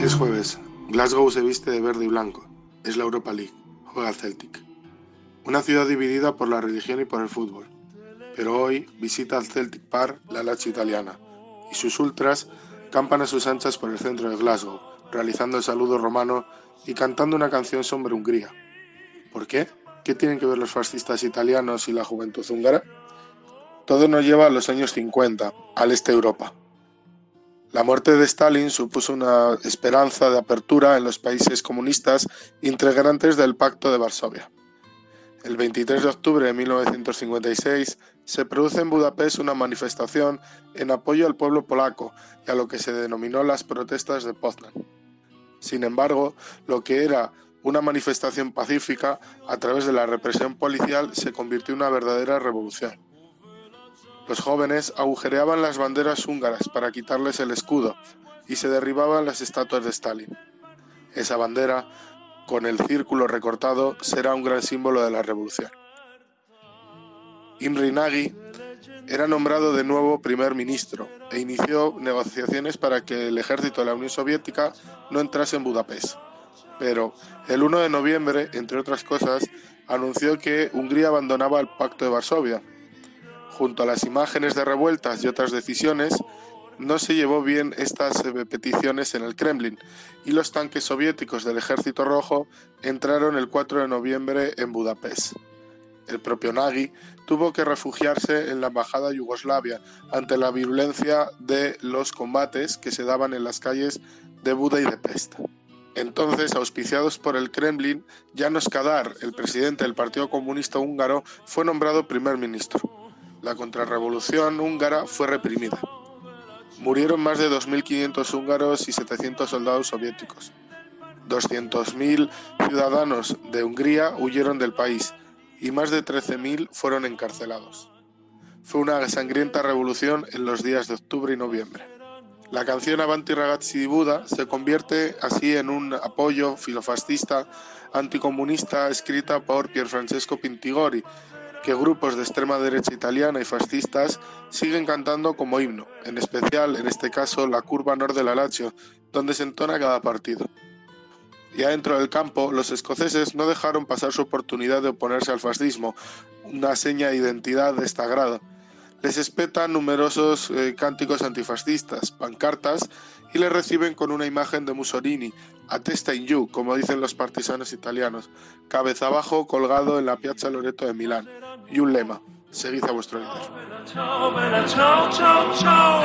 Es jueves. Glasgow se viste de verde y blanco. Es la Europa League. Juega Celtic. Una ciudad dividida por la religión y por el fútbol. Pero hoy visita al Celtic Park la Lazio italiana y sus ultras campan a sus anchas por el centro de Glasgow, realizando el saludo romano y cantando una canción sobre Hungría. ¿Por qué? ¿Qué tienen que ver los fascistas italianos y la juventud húngara? Todo nos lleva a los años 50, al este de Europa. La muerte de Stalin supuso una esperanza de apertura en los países comunistas integrantes del Pacto de Varsovia. El 23 de octubre de 1956 se produce en Budapest una manifestación en apoyo al pueblo polaco y a lo que se denominó las protestas de Poznan. Sin embargo, lo que era una manifestación pacífica a través de la represión policial se convirtió en una verdadera revolución. Los jóvenes agujereaban las banderas húngaras para quitarles el escudo y se derribaban las estatuas de Stalin. Esa bandera, con el círculo recortado, será un gran símbolo de la revolución. Imre Nagy era nombrado de nuevo primer ministro e inició negociaciones para que el ejército de la Unión Soviética no entrase en Budapest. Pero el 1 de noviembre, entre otras cosas, anunció que Hungría abandonaba el Pacto de Varsovia Junto a las imágenes de revueltas y otras decisiones, no se llevó bien estas eh, peticiones en el Kremlin y los tanques soviéticos del Ejército Rojo entraron el 4 de noviembre en Budapest. El propio Nagy tuvo que refugiarse en la embajada Yugoslavia ante la violencia de los combates que se daban en las calles de Buda y de Pest. Entonces, auspiciados por el Kremlin, Janos Kadar, el presidente del Partido Comunista Húngaro, fue nombrado primer ministro la contrarrevolución húngara fue reprimida. Murieron más de 2.500 húngaros y 700 soldados soviéticos. 200.000 ciudadanos de Hungría huyeron del país y más de 13.000 fueron encarcelados. Fue una sangrienta revolución en los días de octubre y noviembre. La canción Avanti ragazzi di Buda se convierte así en un apoyo filofascista anticomunista escrita por Pierfrancesco Pintigori, que grupos de extrema derecha italiana y fascistas siguen cantando como himno, en especial en este caso la curva norte de la Lazio, donde se entona cada partido. Ya dentro del campo, los escoceses no dejaron pasar su oportunidad de oponerse al fascismo, una seña de identidad de esta grado. Les espetan numerosos eh, cánticos antifascistas, pancartas y les reciben con una imagen de Mussolini, a testa in you, como dicen los partisanos italianos, cabeza abajo colgado en la Piazza Loreto de Milán y un lema, seguid a vuestro líder.